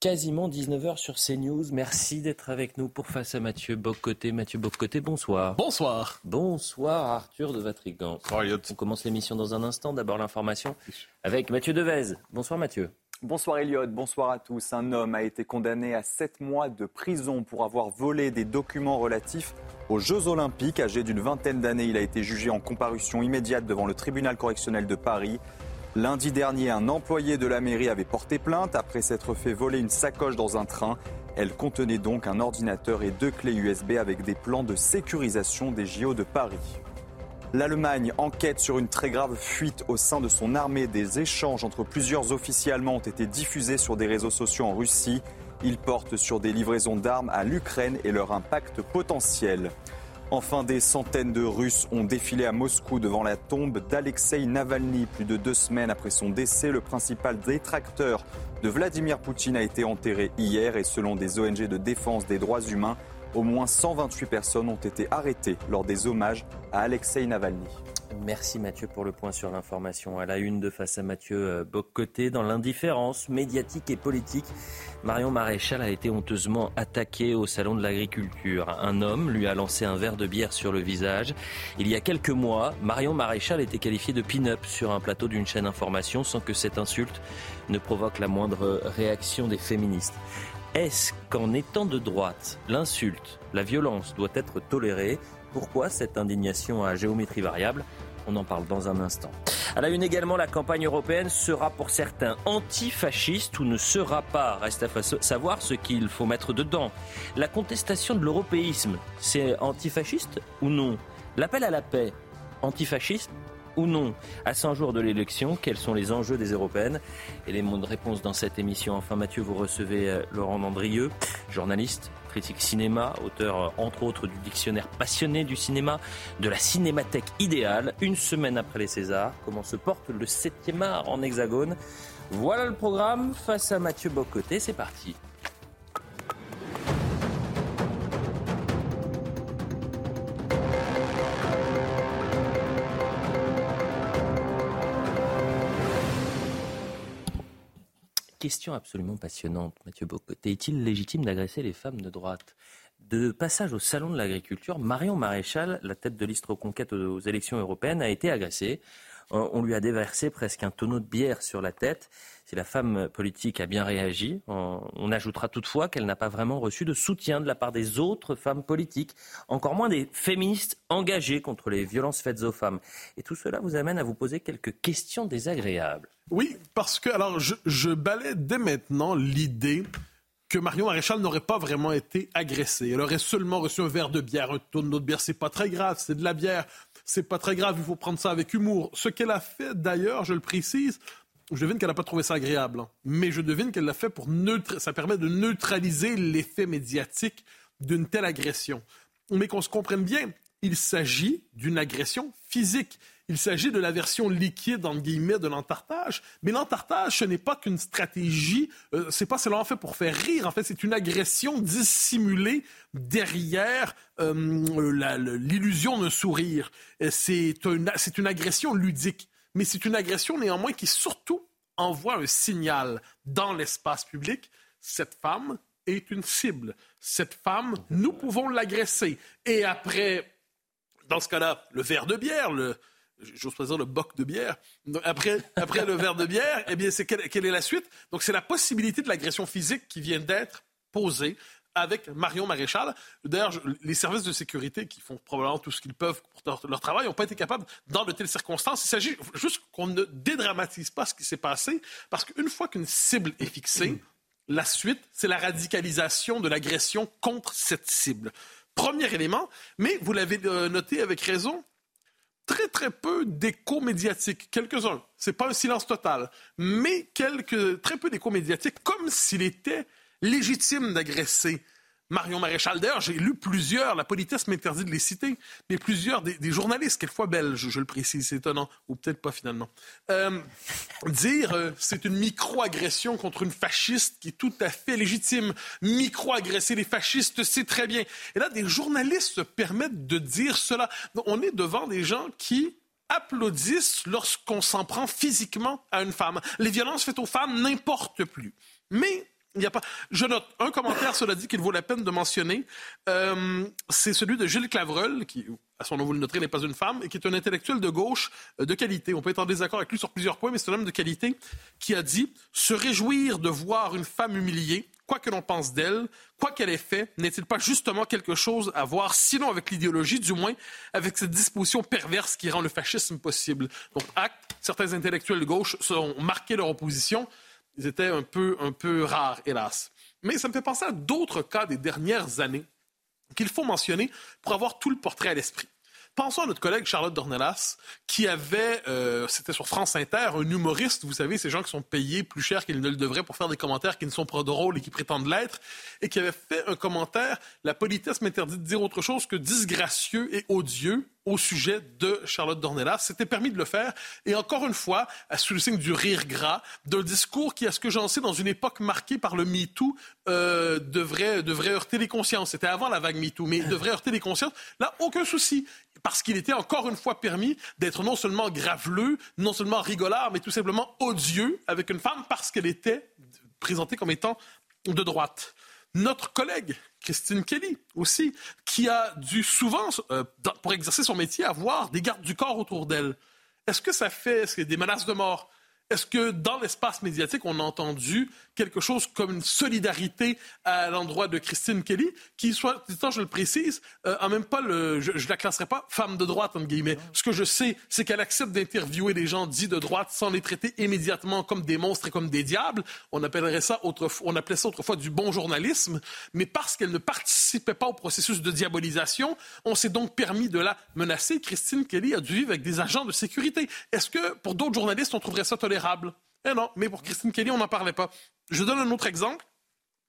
Quasiment 19h sur CNews. Merci d'être avec nous pour Face à Mathieu Boccoté. Mathieu Boccoté, bonsoir. Bonsoir. Bonsoir Arthur de Vatrigan. On commence l'émission dans un instant. D'abord l'information avec Mathieu Devez. Bonsoir Mathieu. Bonsoir Elliot, bonsoir à tous. Un homme a été condamné à 7 mois de prison pour avoir volé des documents relatifs aux Jeux Olympiques. Âgé d'une vingtaine d'années, il a été jugé en comparution immédiate devant le tribunal correctionnel de Paris. Lundi dernier, un employé de la mairie avait porté plainte après s'être fait voler une sacoche dans un train. Elle contenait donc un ordinateur et deux clés USB avec des plans de sécurisation des JO de Paris. L'Allemagne enquête sur une très grave fuite au sein de son armée. Des échanges entre plusieurs officiers allemands ont été diffusés sur des réseaux sociaux en Russie. Ils portent sur des livraisons d'armes à l'Ukraine et leur impact potentiel. Enfin, des centaines de Russes ont défilé à Moscou devant la tombe d'Alexei Navalny. Plus de deux semaines après son décès, le principal détracteur de Vladimir Poutine a été enterré hier et selon des ONG de défense des droits humains, au moins 128 personnes ont été arrêtées lors des hommages à Alexei Navalny. Merci Mathieu pour le point sur l'information. À la une de face à Mathieu euh, Boccoté, dans l'indifférence médiatique et politique, Marion Maréchal a été honteusement attaqué au salon de l'agriculture. Un homme lui a lancé un verre de bière sur le visage. Il y a quelques mois, Marion Maréchal était qualifiée de pin-up sur un plateau d'une chaîne d'information sans que cette insulte ne provoque la moindre réaction des féministes. Est-ce qu'en étant de droite, l'insulte, la violence doit être tolérée? Pourquoi cette indignation à géométrie variable? On en parle dans un instant. À la une également, la campagne européenne sera pour certains antifasciste ou ne sera pas. Reste à savoir ce qu'il faut mettre dedans. La contestation de l'européisme, c'est antifasciste ou non? L'appel à la paix, antifasciste ou non À 100 jours de l'élection, quels sont les enjeux des européennes Et les mots de réponse dans cette émission. Enfin, Mathieu, vous recevez euh, Laurent Dandrieux, journaliste, critique cinéma, auteur euh, entre autres du dictionnaire passionné du cinéma, de la cinémathèque idéale. Une semaine après les Césars, comment se porte le 7e art en hexagone Voilà le programme. Face à Mathieu Bocoté, c'est parti. Question absolument passionnante, Mathieu Bocoté. Est-il légitime d'agresser les femmes de droite? De passage au salon de l'agriculture, Marion Maréchal, la tête de liste reconquête aux élections européennes, a été agressée. On lui a déversé presque un tonneau de bière sur la tête. Si la femme politique a bien réagi, on ajoutera toutefois qu'elle n'a pas vraiment reçu de soutien de la part des autres femmes politiques, encore moins des féministes engagées contre les violences faites aux femmes. Et tout cela vous amène à vous poser quelques questions désagréables. Oui, parce que alors je, je balais dès maintenant l'idée que Marion Maréchal n'aurait pas vraiment été agressée. Elle aurait seulement reçu un verre de bière, un tonneau de bière. C'est pas très grave, c'est de la bière. C'est pas très grave, il faut prendre ça avec humour. Ce qu'elle a fait, d'ailleurs, je le précise, je devine qu'elle n'a pas trouvé ça agréable, hein. mais je devine qu'elle l'a fait pour neutraliser. Ça permet de neutraliser l'effet médiatique d'une telle agression. Mais qu'on se comprenne bien, il s'agit d'une agression physique. Il s'agit de la version liquide, entre guillemets, de l'entartage. Mais l'entartage, ce n'est pas qu'une stratégie, euh, c'est pas seulement fait pour faire rire. En fait, c'est une agression dissimulée derrière euh, l'illusion d'un sourire. C'est une agression ludique mais c'est une agression néanmoins qui surtout envoie un signal dans l'espace public. Cette femme est une cible. Cette femme, nous pouvons l'agresser. Et après, dans ce cas-là, le verre de bière, le, j'ose pas dire le boc de bière. Après, après le verre de bière, eh bien, c'est quelle, est la suite? Donc, c'est la possibilité de l'agression physique qui vient d'être posée avec Marion Maréchal. D'ailleurs, les services de sécurité qui font probablement tout ce qu'ils peuvent pour leur travail n'ont pas été capables, dans de telles circonstances. Il s'agit juste qu'on ne dédramatise pas ce qui s'est passé, parce qu'une fois qu'une cible est fixée, la suite, c'est la radicalisation de l'agression contre cette cible. Premier élément, mais vous l'avez euh, noté avec raison, très, très peu d'écho médiatique. Quelques-uns. C'est pas un silence total. Mais très peu d'écho médiatique, comme s'il était légitime d'agresser Marion Maréchal. D'ailleurs, j'ai lu plusieurs, la politesse m'interdit de les citer, mais plusieurs des, journalistes, quelquefois belges, je le précise, c'est étonnant, ou peut-être pas finalement, euh, dire euh, c'est une micro-agression contre une fasciste qui est tout à fait légitime. Micro-agresser les fascistes, c'est très bien. Et là, des journalistes se permettent de dire cela. on est devant des gens qui applaudissent lorsqu'on s'en prend physiquement à une femme. Les violences faites aux femmes n'importent plus. Mais il a pas. Je note un commentaire, cela dit, qu'il vaut la peine de mentionner. Euh, c'est celui de Gilles Clavreul, qui, à son nom, vous le noterez, n'est pas une femme, et qui est un intellectuel de gauche euh, de qualité. On peut être en désaccord avec lui sur plusieurs points, mais c'est un homme de qualité qui a dit Se réjouir de voir une femme humiliée, quoi que l'on pense d'elle, quoi qu'elle ait fait, n'est-il pas justement quelque chose à voir, sinon avec l'idéologie, du moins avec cette disposition perverse qui rend le fascisme possible? Donc, acte, certains intellectuels de gauche ont marqué leur opposition. Ils étaient un peu, un peu rares, hélas. Mais ça me fait penser à d'autres cas des dernières années qu'il faut mentionner pour avoir tout le portrait à l'esprit. Pensons à notre collègue Charlotte Dornelas, qui avait, euh, c'était sur France Inter, un humoriste, vous savez, ces gens qui sont payés plus cher qu'ils ne le devraient pour faire des commentaires qui ne sont pas drôles et qui prétendent l'être, et qui avait fait un commentaire, la politesse m'interdit de dire autre chose que disgracieux et odieux au sujet de Charlotte Dornelas. C'était permis de le faire. Et encore une fois, sous le signe du rire gras, d'un discours qui, à ce que j'en sais, dans une époque marquée par le MeToo, euh, devrait, devrait heurter les consciences. C'était avant la vague MeToo, mais devrait heurter les consciences. Là, aucun souci parce qu'il était encore une fois permis d'être non seulement graveleux, non seulement rigolard, mais tout simplement odieux avec une femme parce qu'elle était présentée comme étant de droite. Notre collègue, Christine Kelly, aussi, qui a dû souvent, euh, pour exercer son métier, avoir des gardes du corps autour d'elle. Est-ce que ça fait des menaces de mort? Est-ce que dans l'espace médiatique, on a entendu quelque chose comme une solidarité à l'endroit de Christine Kelly, qui, soit je le précise, euh, en même pas le, je, ne la classerai pas femme de droite entre guillemets. Ce que je sais, c'est qu'elle accepte d'interviewer des gens dits de droite sans les traiter immédiatement comme des monstres et comme des diables. On appellerait ça autrefois, on appelait ça autrefois du bon journalisme, mais parce qu'elle ne participait pas au processus de diabolisation, on s'est donc permis de la menacer. Christine Kelly a dû vivre avec des agents de sécurité. Est-ce que pour d'autres journalistes, on trouverait ça Eh non, mais pour Christine Kelly, on n'en parlait pas. Je donne un autre exemple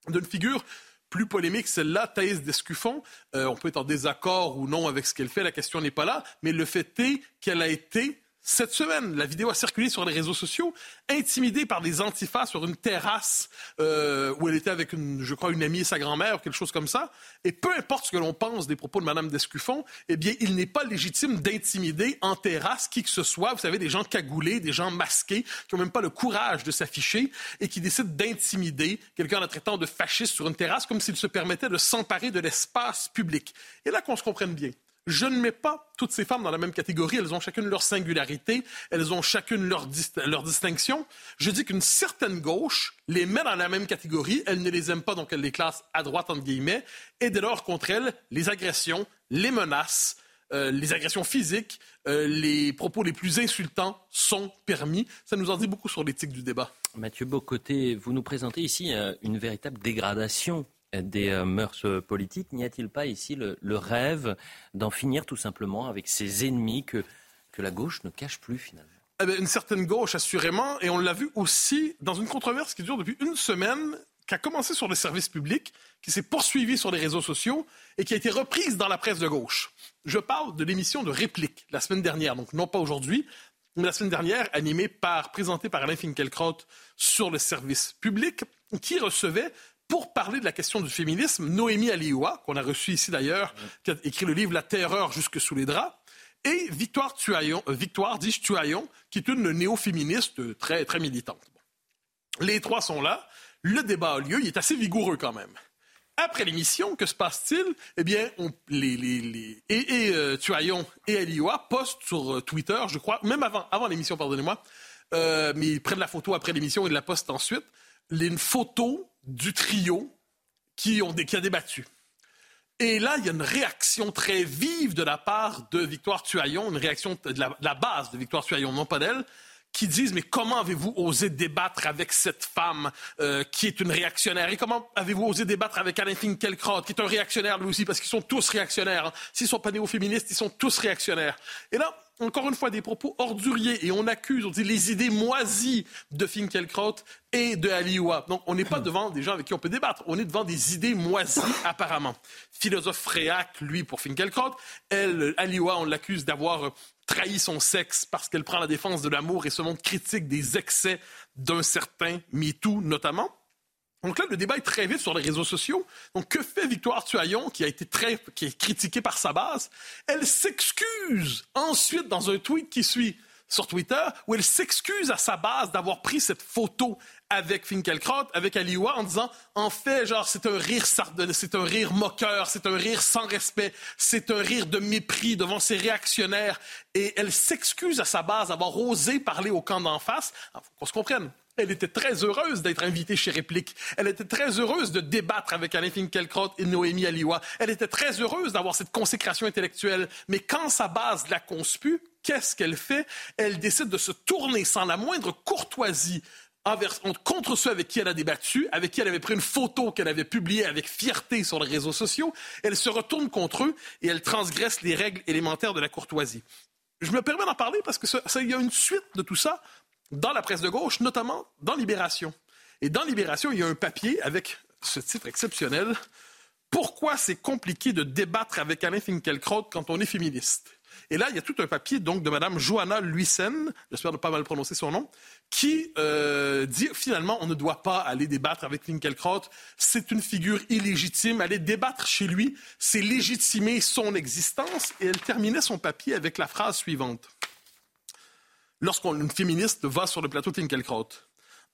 d'une figure plus polémique, celle-là, Thaïs Descuffon. Euh, on peut être en désaccord ou non avec ce qu'elle fait, la question n'est pas là, mais le fait est qu'elle a été cette semaine, la vidéo a circulé sur les réseaux sociaux, intimidée par des antifas sur une terrasse euh, où elle était avec, je crois, une amie et sa grand-mère quelque chose comme ça. Et peu importe ce que l'on pense des propos de Mme Descuffon, eh bien, il n'est pas légitime d'intimider en terrasse qui que ce soit. Vous savez, des gens cagoulés, des gens masqués, qui n'ont même pas le courage de s'afficher et qui décident d'intimider quelqu'un en la traitant de fasciste sur une terrasse comme s'il se permettait de s'emparer de l'espace public. Et là qu'on se comprenne bien. Je ne mets pas toutes ces femmes dans la même catégorie. Elles ont chacune leur singularité, elles ont chacune leur, distinction. Je dis qu'une certaine gauche les met dans la même catégorie. Elle ne les aime pas, donc elle les classe à droite, entre guillemets. Et dès lors, contre elles, les agressions, les menaces, euh, les agressions physiques, euh, les propos les plus insultants sont permis. Ça nous en dit beaucoup sur l'éthique du débat. Mathieu Bocoté, vous nous présentez ici euh, une véritable dégradation des euh, mœurs politiques. N'y a-t-il pas ici le, rêve d'en finir tout simplement avec ces ennemis que, que la gauche ne cache plus finalement? Eh Une certaine gauche, assurément, et on l'a vu aussi dans une controverse qui dure depuis une semaine, qui a commencé sur le service public, qui s'est poursuivie sur les réseaux sociaux et qui a été reprise dans la presse de gauche. Je parle de l'émission de Réplique la semaine dernière, donc non pas aujourd'hui, mais la semaine dernière, animée par, présentée par Alain Finkielkraut sur le service public, qui recevait pour parler de la question du féminisme, Noémie Alioua, qu'on a reçu ici d'ailleurs, qui a écrit le livre La terreur jusque sous les draps, et Victoire Tuaillon, euh, Victoire dis Tuaillon, qui est une néo-féministe très, très militante. Les trois sont là. Le débat a lieu. Il est assez vigoureux quand même. Après l'émission, que se passe-t-il? Eh bien, les, les, et, et euh, Tuaillon et Alioua postent sur euh, Twitter, je crois, même avant, avant l'émission, pardonnez-moi, mais ils prennent la photo après l'émission et la postent ensuite, une photo du trio qui, ont, a débattu. Et là, il y a une réaction très vive de la part de Victoire Tuaillon, une réaction de la, base de Victoire Tuaillon, non pas d'elle, qui disent mais comment avez-vous osé débattre avec cette femme euh, qui est une réactionnaire? Et comment avez-vous osé débattre avec Alain Finkielkraut qui est un réactionnaire lui aussi? Parce qu'ils sont tous réactionnaires. Hein. S'ils sont pas néo-féministes, ils sont tous réactionnaires. Et là, encore une fois, des propos orduriers et on accuse, on dit les idées moisies de Finkielkraut et de Aliwa. Donc, on n'est pas devant des gens avec qui on peut débattre. On est devant des idées moisies, apparemment. Philosophe fréac, lui, pour Finkielkraut. Elle, Aliwa, on l'accuse d'avoir trahi son sexe parce qu'elle prend la défense de l'amour et se montre critique des excès d'un certain MeToo, notamment. Donc là, le débat est très vite sur les réseaux sociaux. Donc, que fait Victoire Tuaillon, qui a été très, qui est critiquée par sa base? Elle s'excuse ensuite dans un tweet qui suit sur Twitter, où elle s'excuse à sa base d'avoir pris cette photo avec Finkelkraut, avec Aliwa, en disant, en fait, genre, c'est un rire c'est un rire moqueur, c'est un rire sans respect, c'est un rire de mépris devant ses réactionnaires. Et elle s'excuse à sa base d'avoir osé parler au camp d'en face. Faut qu'on se comprenne. Elle était très heureuse d'être invitée chez Réplique. Elle était très heureuse de débattre avec Alain Finkielkraut et Noémie Aliwa. Elle était très heureuse d'avoir cette consécration intellectuelle. Mais quand sa base la conspue, qu'est-ce qu'elle fait? Elle décide de se tourner sans la moindre courtoisie contre ceux avec qui elle a débattu, avec qui elle avait pris une photo qu'elle avait publiée avec fierté sur les réseaux sociaux. Elle se retourne contre eux et elle transgresse les règles élémentaires de la courtoisie. Je me permets d'en parler parce que il y a une suite de tout ça dans la presse de gauche, notamment dans Libération. Et dans Libération, il y a un papier avec ce titre exceptionnel. Pourquoi c'est compliqué de débattre avec Alain Finkielkraut quand on est féministe? Et là, il y a tout un papier donc de Mme Johanna Luysen, j'espère ne pas mal prononcer son nom, qui euh, dit finalement on ne doit pas aller débattre avec Finkielkraut. C'est une figure illégitime. Aller débattre chez lui, c'est légitimer son existence. Et elle terminait son papier avec la phrase suivante lorsqu'une féministe va sur le plateau de Finkielkraut.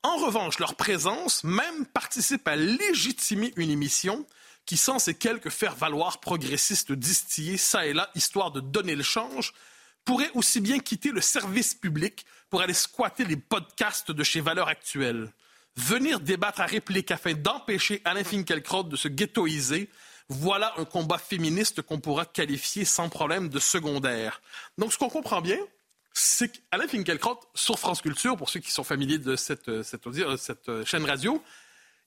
En revanche, leur présence même participe à légitimer une émission qui, sans ces quelques faire-valoir progressistes distillés ça et là, histoire de donner le change, pourrait aussi bien quitter le service public pour aller squatter les podcasts de chez Valeurs Actuelles. Venir débattre à réplique afin d'empêcher Alain Finkielkraut de se ghettoiser, voilà un combat féministe qu'on pourra qualifier sans problème de secondaire. Donc, ce qu'on comprend bien, c'est qu'Alain Finkielkraut, sur France Culture, pour ceux qui sont familiers de cette, cette, cette chaîne radio,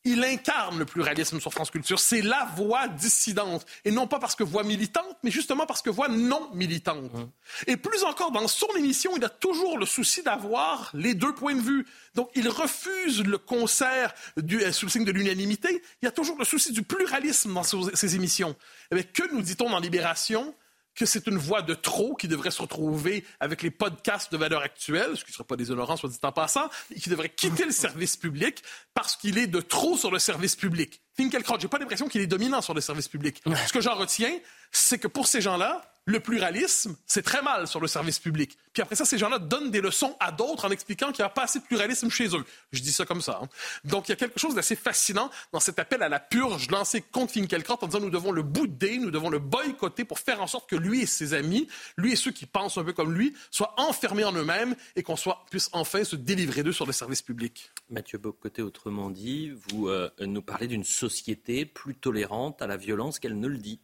il incarne le pluralisme sur France Culture. C'est la voix dissidente. Et non pas parce que voix militante, mais justement parce que voix non militante. Mmh. Et plus encore, dans son émission, il a toujours le souci d'avoir les deux points de vue. Donc, il refuse le concert du, euh, sous le signe de l'unanimité. Il y a toujours le souci du pluralisme dans ses, émissions. Mais que nous dit-on dans Libération? Que c'est une voix de trop qui devrait se retrouver avec les podcasts de valeur actuelle, ce qui ne serait pas déshonorant, soit dit en passant, et qui devrait quitter le service public parce qu'il est de trop sur le service public. Finkelkraut, j'ai pas l'impression qu'il est dominant sur le service public. Ce que j'en retiens, c'est que pour ces gens-là, le pluralisme, c'est très mal sur le service public. Puis après ça, ces gens-là donnent des leçons à d'autres en expliquant qu'il n'y a pas assez de pluralisme chez eux. Je dis ça comme ça. Hein. Donc, il y a quelque chose d'assez fascinant dans cet appel à la purge lancé contre Finkielkraut en disant nous devons le bouder, nous devons le boycotter pour faire en sorte que lui et ses amis, lui et ceux qui pensent un peu comme lui, soient enfermés en eux-mêmes et qu'on puisse enfin se délivrer d'eux sur le service public. Mathieu Bocoté, autrement dit, vous euh, nous parlez d'une société plus tolérante à la violence qu'elle ne le dit.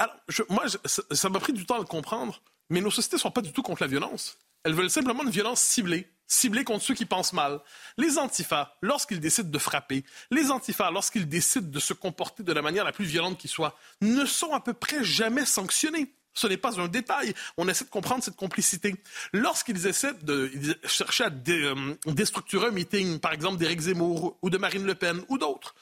Alors, moi, ça m'a pris du temps à le comprendre, mais nos sociétés ne sont pas du tout contre la violence. Elles veulent simplement une violence ciblée, ciblée contre ceux qui pensent mal. Les antifas, lorsqu'ils décident de frapper, les antifas, lorsqu'ils décident de se comporter de la manière la plus violente qui soit, ne sont à peu près jamais sanctionnés. Ce n'est pas un détail. On essaie de comprendre cette complicité. Lorsqu'ils essaient de chercher à euh, déstructurer un meeting, par exemple d'Éric Zemmour ou de Marine Le Pen ou d'autres,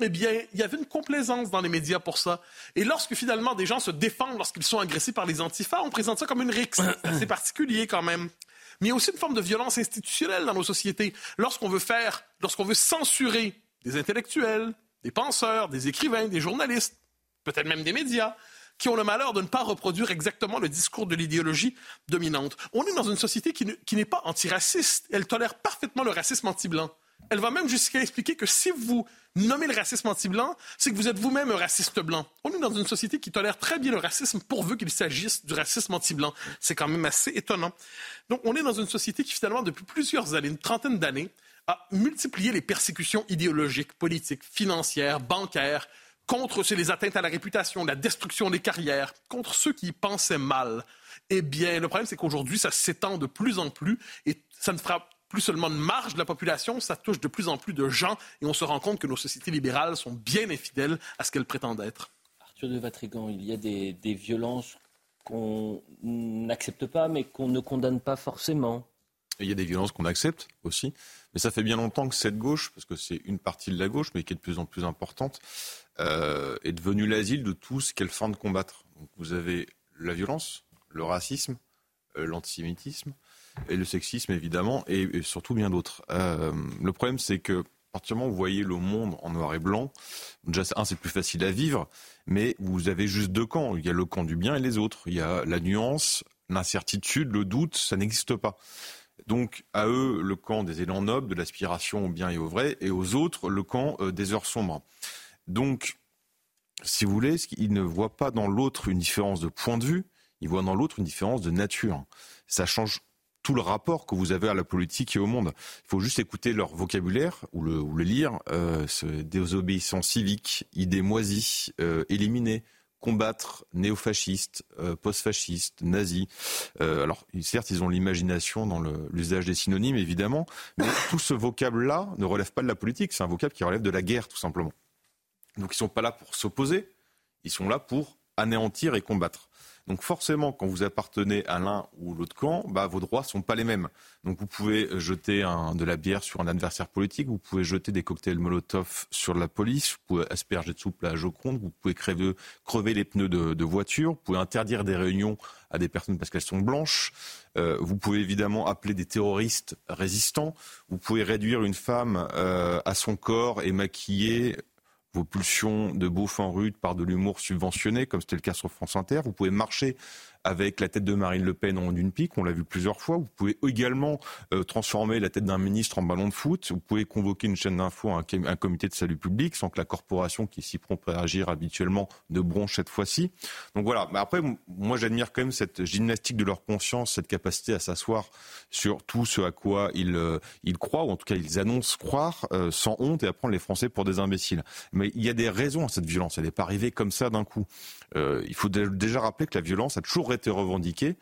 eh bien, il y avait une complaisance dans les médias pour ça. Et lorsque finalement des gens se défendent lorsqu'ils sont agressés par les antifas, on présente ça comme une rixe. C'est particulier quand même. Mais il y a aussi une forme de violence institutionnelle dans nos sociétés. Lorsqu'on veut faire, lorsqu'on veut censurer des intellectuels, des penseurs, des écrivains, des journalistes, peut-être même des médias, qui ont le malheur de ne pas reproduire exactement le discours de l'idéologie dominante. On est dans une société qui n'est pas antiraciste. Elle tolère parfaitement le racisme anti-blanc. Elle va même jusqu'à expliquer que si vous nommez le racisme anti-blanc, c'est que vous êtes vous-même un raciste blanc. On est dans une société qui tolère très bien le racisme pourvu qu'il s'agisse du racisme anti-blanc. C'est quand même assez étonnant. Donc, on est dans une société qui, finalement, depuis plusieurs années, une trentaine d'années, a multiplié les persécutions idéologiques, politiques, financières, bancaires, contre les atteintes à la réputation, la destruction des carrières, contre ceux qui pensaient mal. Eh bien, le problème, c'est qu'aujourd'hui, ça s'étend de plus en plus et ça ne fera plus seulement une marge de la population, ça touche de plus en plus de gens et on se rend compte que nos sociétés libérales sont bien infidèles à ce qu'elles prétendent être. Arthur de Vatrigan, il y a des, des violences qu'on n'accepte pas mais qu'on ne condamne pas forcément. Il y a des violences qu'on accepte aussi, mais ça fait bien longtemps que cette gauche, parce que c'est une partie de la gauche, mais qui est de plus en plus importante, euh, est devenue l'asile de tout ce qu'elle feint de combattre. Donc vous avez la violence, le racisme, euh, l'antisémitisme et le sexisme évidemment, et, surtout bien d'autres. Euh, le problème c'est que particulièrement vous voyez le monde en noir et blanc. Déjà, c'est plus facile à vivre, mais vous avez juste deux camps. Il y a le camp du bien et les autres. Il y a la nuance, l'incertitude, le doute, ça n'existe pas. Donc à eux, le camp des élans nobles, de l'aspiration au bien et au vrai, et aux autres, le camp euh, des heures sombres. Donc, si vous voulez, ils ne voient pas dans l'autre une différence de point de vue, ils voient dans l'autre une différence de nature. Ça change tout le rapport que vous avez à la politique et au monde. Il faut juste écouter leur vocabulaire ou le, ou le lire. Euh, désobéissance civique, idées moisies, euh, éliminer, combattre néofascistes, euh, post-fascistes, nazis. Euh, alors, certes, ils ont l'imagination dans l'usage des synonymes, évidemment, mais tout ce vocable-là ne relève pas de la politique, c'est un vocable qui relève de la guerre, tout simplement. Donc, ils ne sont pas là pour s'opposer, ils sont là pour anéantir et combattre. Donc forcément, quand vous appartenez à l'un ou l'autre camp, bah, vos droits sont pas les mêmes. Donc vous pouvez jeter de la bière sur un adversaire politique, vous pouvez jeter des cocktails Molotov sur la police, vous pouvez asperger de soupe la Joconde, vous pouvez crever, crever les pneus de, voiture, vous pouvez interdire des réunions à des personnes parce qu'elles sont blanches, euh, vous pouvez évidemment appeler des terroristes résistants, vous pouvez réduire une femme euh, à son corps et maquiller vos pulsions de beauf en rude par de l'humour subventionné, comme c'était le cas sur France Inter. Vous pouvez marcher avec la tête de Marine Le Pen en d'une pique, on l'a vu plusieurs fois. Vous pouvez également euh, transformer la tête d'un ministre en ballon de foot. Vous pouvez convoquer une chaîne d'infos, un, un, comité de salut public, sans que la corporation qui s'y prend à habituellement ne bronche cette fois-ci. Donc voilà. Mais après, moi j'admire quand même cette gymnastique de leur conscience, cette capacité à s'asseoir sur tout ce à quoi ils, euh, croient, ou en tout cas ils annoncent croire, euh, sans honte, et à prendre les Français pour des imbéciles. Mais il y a des raisons à cette violence. Elle n'est pas arrivée comme ça d'un coup. il faut déjà rappeler que la violence a toujours été revendiquée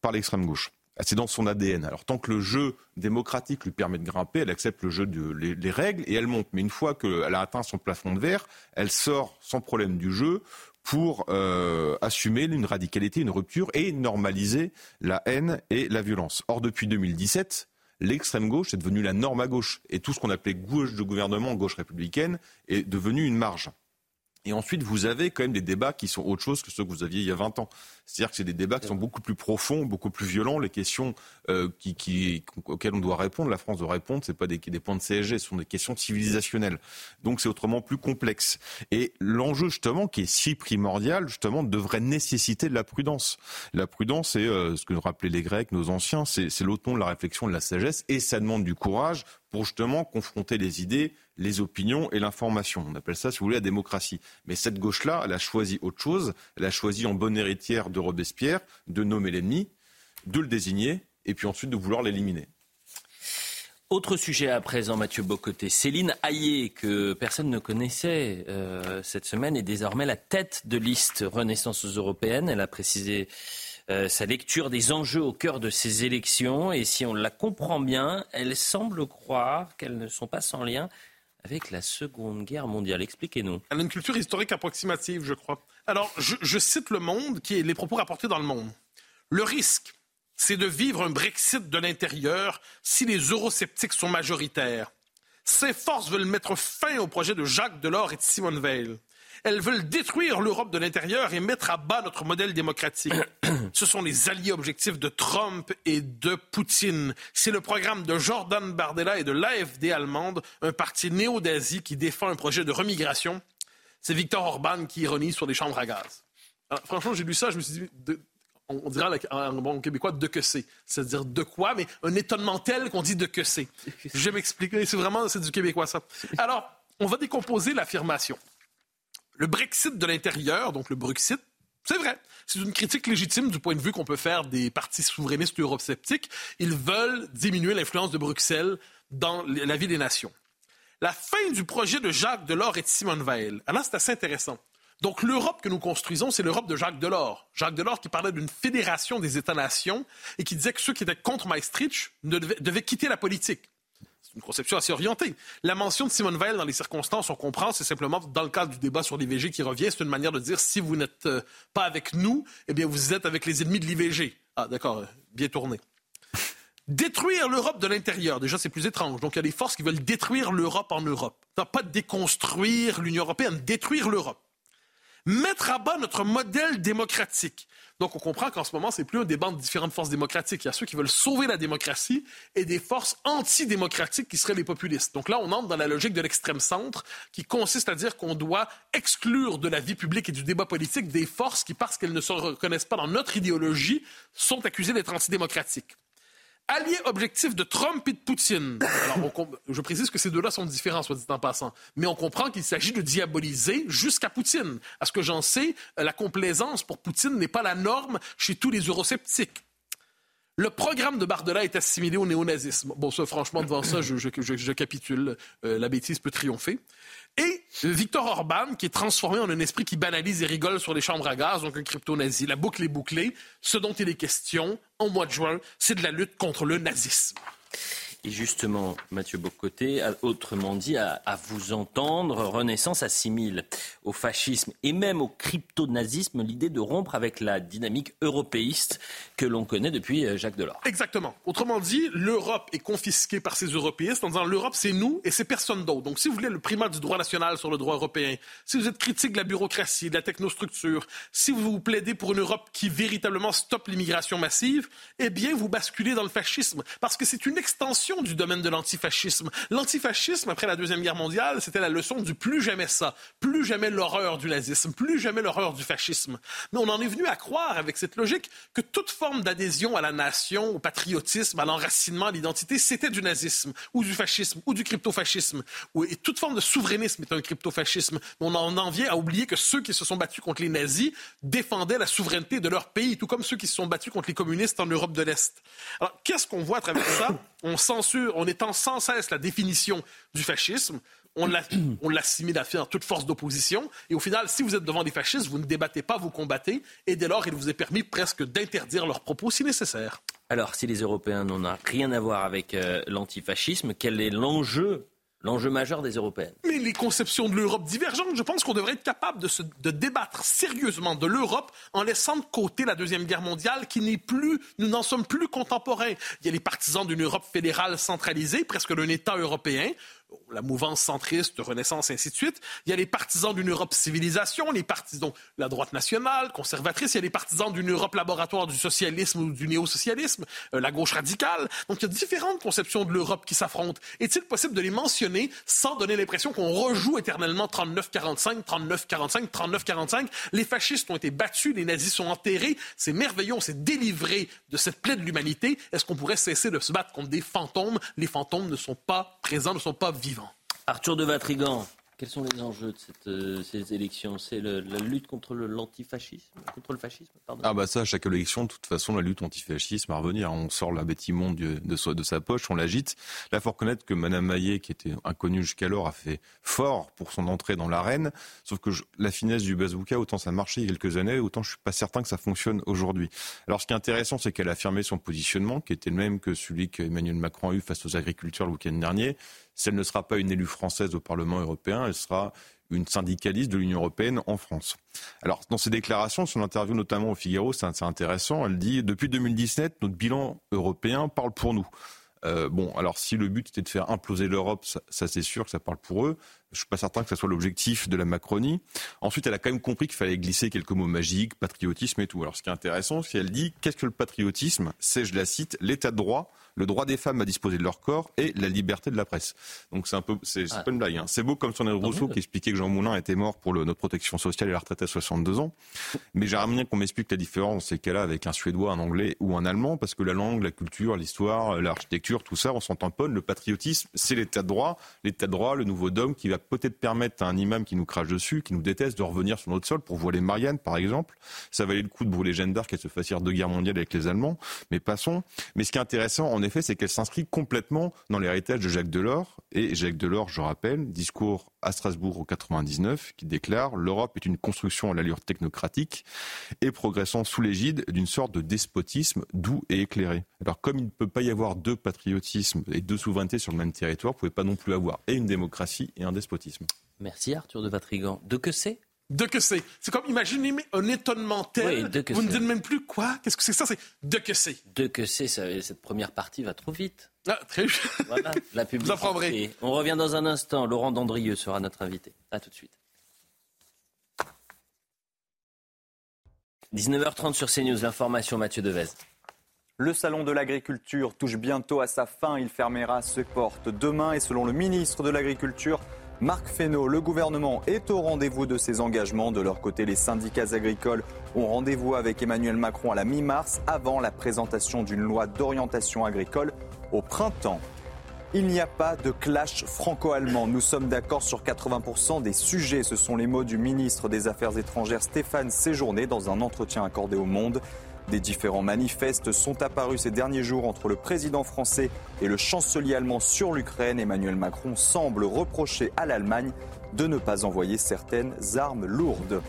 par l'extrême gauche. C'est dans son ADN. Alors tant que le jeu démocratique lui permet de grimper, elle accepte le jeu de les, règles et elle monte. Mais une fois qu'elle a atteint son plafond de verre, elle sort sans problème du jeu pour euh, assumer une radicalité, une rupture et normaliser la haine et la violence. Or depuis 2017, l'extrême gauche est devenue la norme à gauche et tout ce qu'on appelait gauche de gouvernement, gauche républicaine, est devenu une marge. Et ensuite, vous avez quand même des débats qui sont autre chose que ceux que vous aviez il y a 20 ans. C'est-à-dire que c'est des débats qui sont beaucoup plus profonds, beaucoup plus violents. Les questions euh, qui, qui, auxquelles on doit répondre, la France doit répondre, ce pas des, des points de CSG, ce sont des questions civilisationnelles. Donc c'est autrement plus complexe. Et l'enjeu justement, qui est si primordial, justement, devrait nécessiter de la prudence. La prudence, c'est euh, ce que nous rappelaient les Grecs, nos anciens, c'est l'automne de la réflexion, de la sagesse, et ça demande du courage pour justement confronter les idées, les opinions et l'information. On appelle ça, si vous voulez, la démocratie. Mais cette gauche-là, elle a choisi autre chose. Elle a choisi en bonne héritière de Robespierre de nommer l'ennemi, de le désigner et puis ensuite de vouloir l'éliminer. Autre sujet à présent, Mathieu Bocoté. Céline Hayé, que personne ne connaissait euh, cette semaine, est désormais la tête de liste Renaissance européenne. Elle a précisé euh, sa lecture des enjeux au cœur de ces élections. Et si on la comprend bien, elle semble croire qu'elles ne sont pas sans lien avec la Seconde Guerre mondiale. Expliquez-nous. Elle a une culture historique approximative, je crois. Alors, je, cite Le Monde, qui est les propos rapportés dans Le Monde. Le risque, c'est de vivre un Brexit de l'intérieur si les eurosceptiques sont majoritaires. Ces forces veulent mettre fin au projet de Jacques Delors et de Simone Veil. Elles veulent détruire l'Europe de l'intérieur et mettre à bas notre modèle démocratique. Ce sont les alliés objectifs de Trump et de Poutine. C'est le programme de Jordan Bardella et de l'AFD allemande, un parti néo-d'Asie qui défend un projet de remigration. C'est Victor Orban qui ironise sur des chambres à gaz. franchement, j'ai lu ça, je me suis dit, on dirait en bon québécois de que c'est. C'est-à-dire de quoi, mais un étonnement tel qu'on dit de que c'est. Je vais m'expliquer. C'est vraiment, c'est du québécois, ça. Alors, on va décomposer l'affirmation. Le Brexit de l'intérieur, donc le Bruxit, c'est vrai. C'est une critique légitime du point de vue qu'on peut faire des partis souverainistes eurosceptiques. Ils veulent diminuer l'influence de Bruxelles dans la vie des nations. La fin du projet de Jacques Delors et de Simone Veil. Alors, c'est assez intéressant. Donc l'Europe que nous construisons, c'est l'Europe de Jacques Delors. Jacques Delors qui parlait d'une fédération des États-nations et qui disait que ceux qui étaient contre Maastricht devaient, quitter la politique. C'est une conception assez orientée. La mention de Simone Veil dans les circonstances, on comprend, c'est simplement dans le cadre du débat sur l'IVG qui revient, c'est une manière de dire si vous n'êtes euh, pas avec nous, eh bien vous êtes avec les ennemis de l'IVG. Ah d'accord, euh, bien tourné. Détruire l'Europe de l'intérieur, déjà c'est plus étrange. Donc il y a des forces qui veulent détruire l'Europe en Europe. Pas déconstruire l'Union européenne, détruire l'Europe mettre à bas notre modèle démocratique. Donc, on comprend qu'en ce moment, c'est plus un débat de différentes forces démocratiques. Il y a ceux qui veulent sauver la démocratie et des forces antidémocratiques qui seraient les populistes. Donc là, on entre dans la logique de l'extrême centre qui consiste à dire qu'on doit exclure de la vie publique et du débat politique des forces qui, parce qu'elles ne se reconnaissent pas dans notre idéologie, sont accusées d'être antidémocratiques allié objectif de Trump et de Poutine. Alors, je précise que ces deux-là sont différents, soit dit en passant. Mais on comprend qu'il s'agit de diaboliser jusqu'à Poutine. À ce que j'en sais, la complaisance pour Poutine n'est pas la norme chez tous les eurosceptiques. Le programme de Bardella est assimilé au néonazisme. Bon, franchement, devant ça, je, capitule. Euh, la bêtise peut triompher. Et Victor Orban, qui est transformé en un esprit qui banalise et rigole sur les chambres à gaz, donc un crypto-nazi. La boucle est bouclée. Ce dont il est question, en mois de juin, c'est de la lutte contre le nazisme. Et justement, Mathieu Bocoté, autrement dit, à, vous entendre, Renaissance assimile au fascisme et même au crypto-nazisme l'idée de rompre avec la dynamique européiste que l'on connaît depuis euh, Jacques Delors. Exactement. Autrement dit, l'Europe est confisquée par ces européistes en disant l'Europe c'est nous et c'est personne d'autre. Donc si vous voulez le primat du droit national sur le droit européen, si vous êtes critique de la bureaucratie, de la technostructure, si vous vous plaidez pour une Europe qui véritablement stoppe l'immigration massive, eh bien vous basculez dans le fascisme parce que c'est une extension du domaine de l'antifascisme. L'antifascisme, après la Deuxième Guerre mondiale, c'était la leçon du plus jamais ça, plus jamais l'horreur du nazisme, plus jamais l'horreur du fascisme. Mais on en est venu à croire, avec cette logique, que toute forme d'adhésion à la nation, au patriotisme, à l'enracinement, à l'identité, c'était du nazisme, ou du fascisme, ou du cryptofascisme. Et toute forme de souverainisme est un cryptofascisme. On en vient à oublier que ceux qui se sont battus contre les nazis défendaient la souveraineté de leur pays, tout comme ceux qui se sont battus contre les communistes en Europe de l'Est. Alors, qu'est-ce qu'on voit à travers ça? On censure, on étend sans cesse la définition du fascisme. On l'assimile à faire toute force d'opposition. Et au final, si vous êtes devant des fascistes, vous ne débattez pas, vous combattez. Et dès lors, il vous est permis presque d'interdire leurs propos si nécessaire. Alors, si les Européens n'ont rien à voir avec euh, l'antifascisme, quel est l'enjeu l'enjeu majeur des Européennes. Mais les conceptions de l'Europe divergentes, je pense qu'on devrait être capable de, de débattre sérieusement de l'Europe en laissant de côté la Deuxième Guerre mondiale qui n'est plus, nous n'en sommes plus contemporains. Il y a les partisans d'une Europe fédérale centralisée, presque d'un État européen la mouvance centriste, Renaissance, ainsi de suite. Il y a les partisans d'une Europe civilisation, les partisans, la droite nationale, conservatrice. Il y a les partisans d'une Europe laboratoire du socialisme ou du néo-socialisme, euh, la gauche radicale. Donc, il y a différentes conceptions de l'Europe qui s'affrontent. Est-il possible de les mentionner sans donner l'impression qu'on rejoue éternellement 39-45, 39-45, 39-45? Les fascistes ont été battus, les nazis sont enterrés. C'est merveilleux, on s'est délivré de cette plaie de l'humanité. Est-ce qu'on pourrait cesser de se battre contre des fantômes? Les fantômes ne sont pas présents, ne sont pas vivant. Arthur de Vatrigan, quels sont les enjeux de euh, ces élections? C'est la lutte contre l'antifascisme, contre le fascisme pardon. Ah bah ça, à chaque élection, de toute façon, la lutte antifascisme à revenir. On sort la bête immonde de, de, sa poche, on l'agite. Là, faut reconnaître que Madame Maillet, qui était inconnue jusqu'alors, a fait fort pour son entrée dans l'arène. Sauf que la finesse du bazooka, autant ça marchait il y a quelques années, autant je suis pas certain que ça fonctionne aujourd'hui. Alors, ce qui est intéressant, c'est qu'elle a affirmé son positionnement, qui était le même que celui qu'Emmanuel Macron a eu face aux agriculteurs le week-end dernier elle ne sera pas une élue française au Parlement européen, elle sera une syndicaliste de l'Union européenne en France. Alors, dans ses déclarations, son interview notamment au Figaro, c'est intéressant. Elle dit Depuis 2017, notre bilan européen parle pour nous. Euh, bon, alors si le but était de faire imploser l'Europe, ça, c'est sûr que ça parle pour eux. Je suis pas certain que ce soit l'objectif de la Macronie. Ensuite, elle a quand même compris qu'il fallait glisser quelques mots magiques, patriotisme et tout. Alors, ce qui est intéressant, c'est qu'elle dit qu'est-ce que le patriotisme? C'est, je la cite, l'état de droit le droit des femmes à disposer de leur corps et la liberté de la presse. Donc c'est un peu, c'est ah. pas une blague. Hein. C'est beau comme son Rousseau qui expliquait que Jean Moulin était mort pour le, notre protection sociale et la retraite à 62 ans. Mais j'aimerais bien qu'on m'explique la différence c'est qu'elle a avec un Suédois, un Anglais ou un Allemand, parce que la langue, la culture, l'histoire, l'architecture, tout ça, on s'en tamponne. Le patriotisme, c'est l'état de droit, l'état de droit, le nouveau dogme qui va peut-être permettre à un imam qui nous crache dessus, qui nous déteste, de revenir sur notre sol pour voiler Marianne, par exemple. Ça valait le coup de brûler Jeanne d'Arc et se faire deux guerres mondiales avec les Allemands. Mais passons. Mais ce qui est intéressant, en effet, c'est qu'elle s'inscrit complètement dans l'héritage de Jacques Delors. Et Jacques Delors, je rappelle, discours à Strasbourg au 99, qui déclare l'Europe est une construction à l'allure technocratique et progressant sous l'égide d'une sorte de despotisme doux et éclairé. Alors comme il ne peut pas y avoir deux patriotismes et deux souverainetés sur le même territoire, vous ne pouvez pas non plus avoir et une démocratie et un despotisme. Merci Arthur de Vatrigan. De que c'est de que c'est. C'est comme, imaginez un étonnement tel. vous ne dites même plus quoi? Qu'est-ce que c'est ça? C'est de que c'est. De que c'est, cette première partie va trop vite. Ah, très bien. Voilà, la publicité. On revient dans un instant. Laurent Dandrieux sera notre invité. À tout de suite. 19h30 sur CNews, l'information Mathieu Devez. Le salon de l'agriculture touche bientôt à sa fin. Il fermera ses portes demain et selon le ministre de l'Agriculture, Marc Fesneau, le gouvernement est au rendez-vous de ses engagements. De leur côté, les syndicats agricoles ont rendez-vous avec Emmanuel Macron à la mi-mars avant la présentation d'une loi d'orientation agricole au printemps. Il n'y a pas de clash franco-allemand. Nous sommes d'accord sur 80% des sujets. Ce sont les mots du ministre des Affaires étrangères Stéphane Séjourné dans un entretien accordé au Monde. Des différents manifestes sont apparus ces derniers jours entre le président français et le chancelier allemand sur l'Ukraine. Emmanuel Macron semble reprocher à l'Allemagne de ne pas envoyer certaines armes lourdes.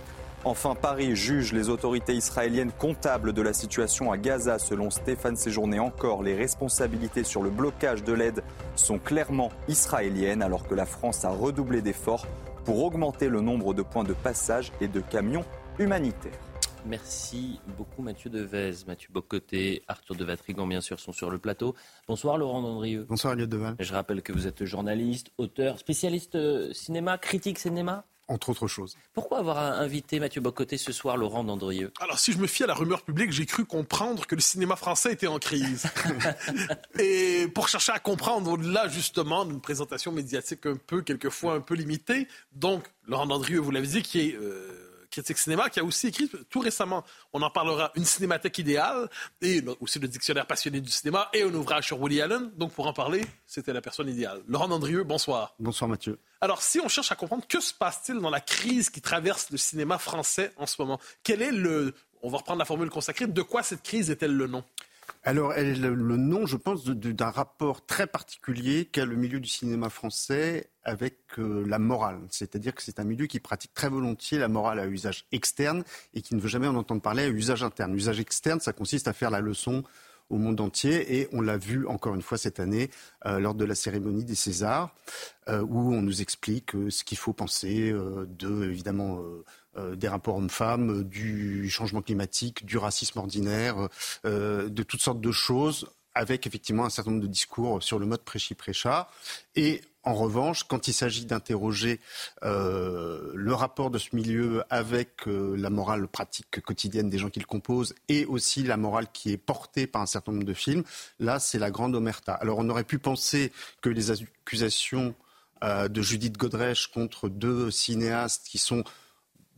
Enfin, Paris juge les autorités israéliennes comptables de la situation à Gaza. Selon Stéphane Séjourné encore, les responsabilités sur le blocage de l'aide sont clairement israéliennes alors que la France a redoublé d'efforts pour augmenter le nombre de points de passage et de camions humanitaires. Merci beaucoup Mathieu Devez, Mathieu Bocoté, Arthur de Vatrigan bien sûr sont sur le plateau. Bonsoir Laurent Dandrieux. Bonsoir Elliot Deval. Je rappelle que vous êtes journaliste, auteur, spécialiste euh, cinéma, critique cinéma entre autres choses. Pourquoi avoir invité Mathieu Bocoté ce soir, Laurent Dandrieux? Alors, si je me fie à la rumeur publique, j'ai cru comprendre que le cinéma français était en crise. Et pour chercher à comprendre au-delà, justement, d'une présentation médiatique un peu, quelquefois un peu limitée, donc, Laurent Dandrieux, vous l'avez dit, qui est... Euh, critique cinéma, qui a aussi écrit tout récemment, on en parlera, une cinémathèque idéale, et aussi le dictionnaire passionné du cinéma, et un ouvrage sur Woody Allen. Donc pour en parler, c'était la personne idéale. Laurent Dandrieux, bonsoir. Bonsoir Mathieu. Alors si on cherche à comprendre que se passe-t-il dans la crise qui traverse le cinéma français en ce moment, quel est le, on va reprendre la formule consacrée, de quoi cette crise est-elle le nom? Alors, elle est le, nom, je pense, d'un rapport très particulier qu'a le milieu du cinéma français avec euh, la morale. C'est-à-dire que c'est un milieu qui pratique très volontiers la morale à usage externe et qui ne veut jamais en entendre parler à usage interne. Usage externe, ça consiste à faire la leçon au monde entier. Et on l'a vu encore une fois cette année euh, lors de la cérémonie des Césars, euh, où on nous explique ce qu'il faut penser de, évidemment, des rapports hommes-femmes, du changement climatique, du racisme ordinaire, de toutes sortes de choses, avec effectivement un certain nombre de discours sur le mode prêchi-prêcha. Et en revanche, quand il s'agit d'interroger euh, le rapport de ce milieu avec la morale pratique quotidienne des gens qui le composent et aussi la morale qui est portée par un certain nombre de films, là, c'est la grande omerta. Alors, on aurait pu penser que les accusations de Judith Godrèche contre deux cinéastes qui sont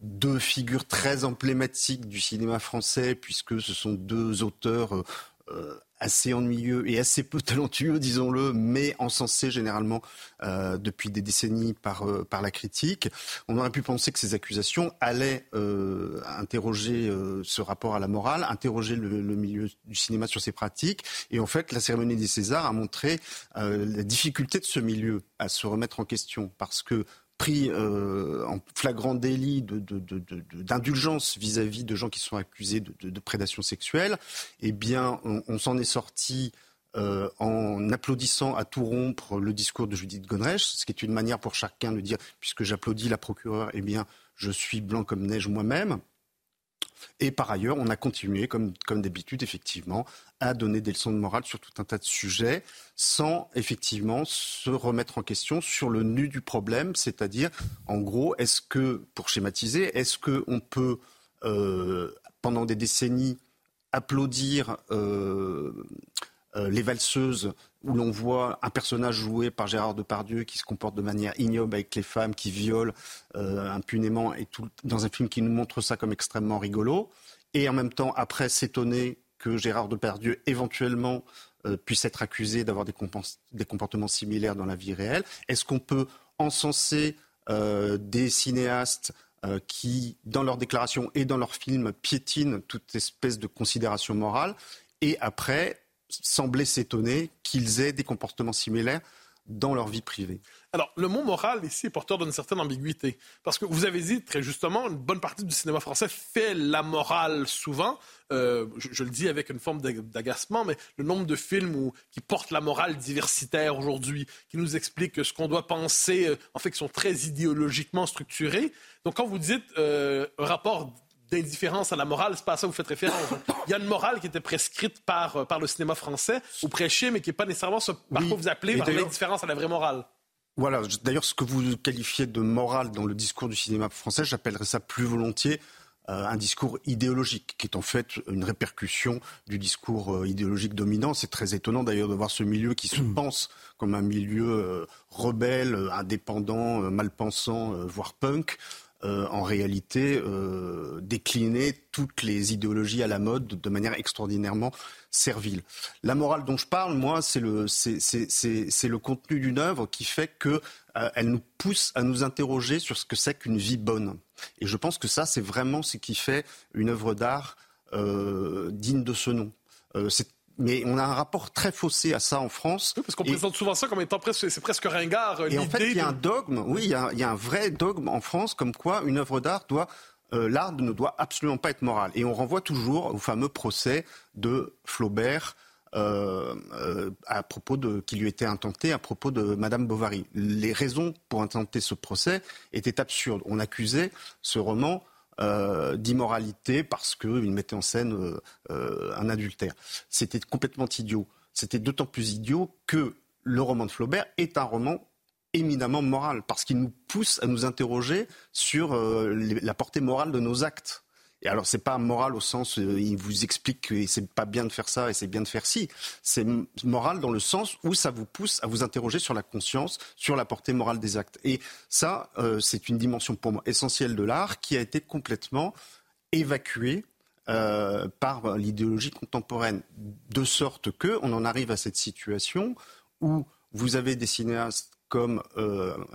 deux figures très emblématiques du cinéma français, puisque ce sont deux auteurs euh, euh, assez ennuyeux et assez peu talentueux, disons-le, mais encensés généralement euh, depuis des décennies par, par la critique. On aurait pu penser que ces accusations allaient interroger ce rapport à la morale, interroger le, le, milieu du cinéma sur ses pratiques. Et en fait, la cérémonie des Césars a montré la difficulté de ce milieu à se remettre en question, parce que euh, en flagrant délit d'indulgence vis-à-vis de gens qui sont accusés de, prédation sexuelle, eh bien, on, s'en est sorti euh, en applaudissant à tout rompre le discours de Judith Godrèche, ce qui est une manière pour chacun de dire, puisque j'applaudis la procureure, eh bien, je suis blanc comme neige moi-même. Et par ailleurs, on a continué, comme, comme d'habitude, effectivement, à donner des leçons de morale sur tout un tas de sujets, sans effectivement se remettre en question sur le nu du problème, c'est-à-dire, en gros, est-ce que, pour schématiser, est-ce qu'on peut, euh, pendant des décennies, applaudir euh, euh, les valseuses où l'on voit un personnage joué par Gérard Depardieu qui se comporte de manière ignoble avec les femmes, qui viole euh, impunément, et dans un film qui nous montre ça comme extrêmement rigolo, et en même temps après s'étonner que Gérard Depardieu éventuellement euh, puisse être accusé d'avoir des, des, comportements similaires dans la vie réelle. Est-ce qu'on peut encenser des cinéastes qui, dans leurs déclarations et dans leurs films, piétinent toute espèce de considération morale, et après sembler s'étonner qu'ils aient des comportements similaires dans leur vie privée. Alors, le mot moral ici est porteur d'une certaine ambiguïté. Parce que vous avez dit très justement, une bonne partie du cinéma français fait la morale souvent. Euh, je, le dis avec une forme d'agacement, mais le nombre de films qui portent la morale diversitaire aujourd'hui, qui nous expliquent ce qu'on doit penser, euh, en fait, qui sont très idéologiquement structurés. Donc, quand vous dites euh, rapport d'indifférence à la morale, c'est pas à ça que vous faites référence. Il y a une morale qui était prescrite par, euh, par le cinéma français ou prêchée, mais qui n'est pas nécessairement ce par quoi vous appelez l'indifférence à la vraie morale. Voilà, d'ailleurs, ce que vous qualifiez de morale dans le discours du cinéma français, j'appellerais ça plus volontiers euh, un discours idéologique, qui est en fait une répercussion du discours euh, idéologique dominant. C'est très étonnant d'ailleurs de voir ce milieu qui se pense comme un milieu rebelle, indépendant, malpensant, voire punk, euh, en réalité euh, décliner toutes les idéologies à la mode de manière extraordinairement servile. La morale dont je parle, moi, c'est le, c'est, le contenu d'une œuvre qui fait qu'elle euh, elle nous pousse à nous interroger sur ce que c'est qu'une vie bonne. Et je pense que ça, c'est vraiment ce qui fait une œuvre d'art digne de ce nom. c'est mais on a un rapport très faussé à ça en France. parce qu'on présente souvent ça comme étant presque, c'est presque ringard. Et en fait, il y a un dogme, oui, il y a, un vrai dogme en France comme quoi une œuvre d'art doit euh, l'art ne doit absolument pas être moral. Et on renvoie toujours au fameux procès de Flaubert euh, euh, à propos de qui lui était intenté à propos de Madame Bovary. Les raisons pour intenter ce procès étaient absurdes. On accusait ce roman euh, d'immoralité parce qu'il mettait en scène euh, euh, un adultère. C'était complètement idiot. C'était d'autant plus idiot que le roman de Flaubert est un roman éminemment moral, parce qu'il nous pousse à nous interroger sur la portée morale de nos actes. Et alors, c'est pas moral au sens, euh, il vous explique que c'est pas bien de faire ça et c'est bien de faire ci. C'est moral dans le sens où ça vous pousse à vous interroger sur la conscience, sur la portée morale des actes. Et ça, euh, c'est une dimension pour moi essentielle de l'art qui a été complètement évacuée euh, par l'idéologie contemporaine, de sorte que on en arrive à cette situation où vous avez des cinéastes comme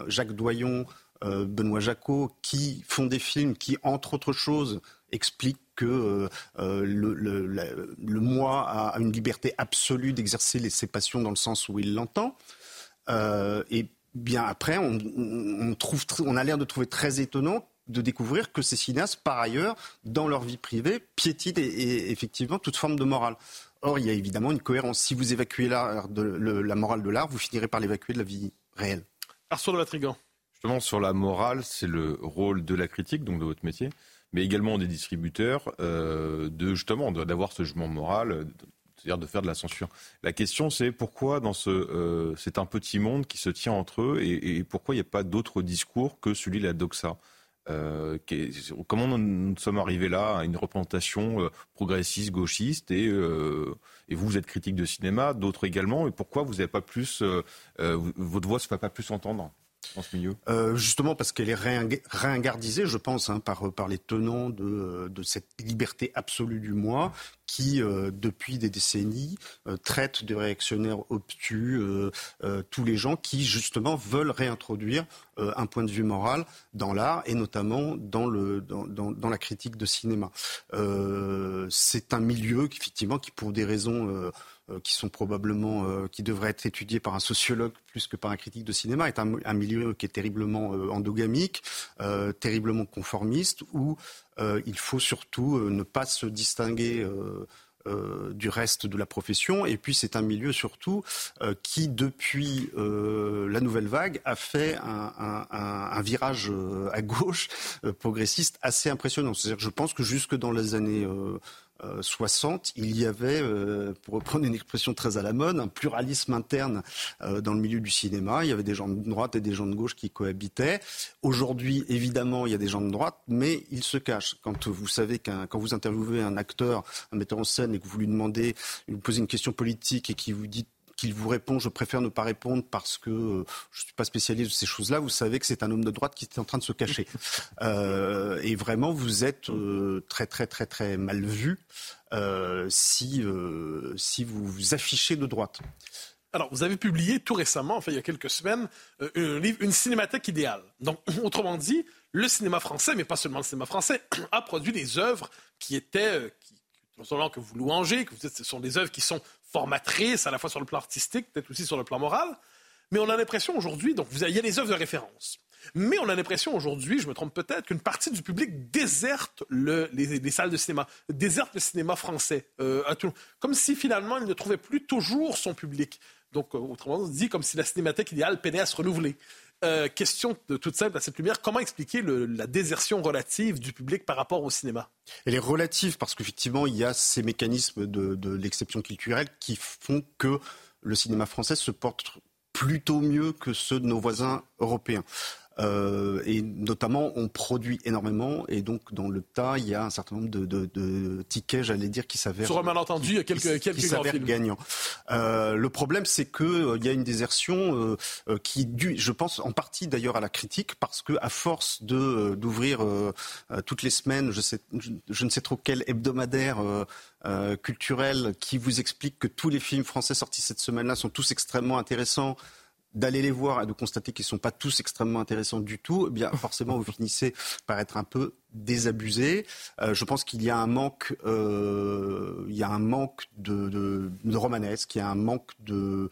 Jacques Doyon, Benoît Jacot, qui font des films qui, entre autres choses, explique que euh, euh, le, moi a une liberté absolue d'exercer ses passions dans le sens où il l'entend. Euh, et bien après, on, trouve, on a l'air de trouver très étonnant de découvrir que ces cinéastes, par ailleurs, dans leur vie privée, piétinent et, effectivement toute forme de morale. Or, il y a évidemment une cohérence. Si vous évacuez la morale de l'art, vous finirez par l'évacuer de la vie réelle. Arthur de Latrigan. Justement, sur la morale, c'est le rôle de la critique, donc de votre métier mais également des distributeurs, euh, de justement d'avoir ce jugement moral, c'est-à-dire de faire de la censure. La question, c'est pourquoi dans ce, euh, c'est un petit monde qui se tient entre eux, et, pourquoi il n'y a pas d'autre discours que celui de la doxa euh, comment nous sommes arrivés là à une représentation progressiste, gauchiste, et, et vous, vous êtes critique de cinéma, d'autres également, et pourquoi vous n'avez pas plus, votre voix ne se fait pas plus entendre? Euh, justement parce qu'elle est ringardisée, je pense, hein, par, les tenants de, cette liberté absolue du moi, qui, euh, depuis des décennies, euh, traitent de réactionnaires obtus tous les gens qui, justement, veulent réintroduire un point de vue moral dans l'art et notamment dans, la critique de cinéma. C'est un milieu, effectivement, qui, pour des raisons qui sont probablement, euh, qui devraient être étudiés par un sociologue plus que par un critique de cinéma, est un, milieu qui est terriblement euh, endogamique, terriblement conformiste, où il faut surtout ne pas se distinguer. du reste de la profession. Et puis c'est un milieu surtout qui, depuis la nouvelle vague, a fait un, un virage à gauche progressiste assez impressionnant. C'est-à-dire que je pense que jusque dans les années 60, euh, il y avait, euh, pour reprendre une expression très à la mode, un pluralisme interne euh, dans le milieu du cinéma. Il y avait des gens de droite et des gens de gauche qui cohabitaient. Aujourd'hui, évidemment, il y a des gens de droite, mais ils se cachent. Quand vous savez quand vous interviewez un acteur, un metteur en scène, et que vous lui demandez, vous posez une question politique et qu'il vous dit qu'il vous répond je préfère ne pas répondre parce que euh, je ne suis pas spécialiste de ces choses-là, vous savez que c'est un homme de droite qui est en train de se cacher. Euh, et vraiment, vous êtes euh, très très très très mal vu si, si vous vous affichez de droite. Alors, vous avez publié tout récemment, enfin il y a quelques semaines, un livre, Une cinémathèque idéale. Donc, autrement dit, le cinéma français, mais pas seulement le cinéma français, a produit des œuvres qui étaient, qui, non seulement que vous louangez, que vous dites ce sont des œuvres qui sont formatrices à la fois sur le plan artistique, peut-être aussi sur le plan moral, mais on a l'impression aujourd'hui, donc il y a des œuvres de référence. Mais on a l'impression aujourd'hui, je me trompe peut-être, qu'une partie du public déserte le, les, salles de cinéma, déserte le cinéma français, euh, à tout, comme si finalement il ne trouvait plus toujours son public. Donc, euh, autrement dit, comme si la cinémathèque idéale peinait à se renouveler. Euh, question toute simple à cette lumière, comment expliquer la désertion relative du public par rapport au cinéma? Elle est relative parce qu'effectivement, il y a ces mécanismes de, de l'exception culturelle qui font que le cinéma français se porte plutôt mieux que ceux de nos voisins européens. Euh, et notamment, on produit énormément, et donc dans le tas, il y a un certain nombre de, de, de tickets, j'allais dire, qui s'avèrent. Sur un malentendu, il y a quelques, quelques qui s'avèrent gagnants. Euh, le problème, c'est que euh, il y a une désertion euh, euh, qui due, je pense, en partie d'ailleurs à la critique, parce que à force de d'ouvrir toutes les semaines, je, sais, je, je, ne sais trop quel hebdomadaire. culturel qui vous explique que tous les films français sortis cette semaine-là sont tous extrêmement intéressants, d'aller les voir et de constater qu'ils ne sont pas tous extrêmement intéressants du tout, eh bien forcément vous finissez par être un peu désabusé. Euh, je pense qu'il y a un manque, euh, il y a un manque de, romanesque, il y a un manque euh,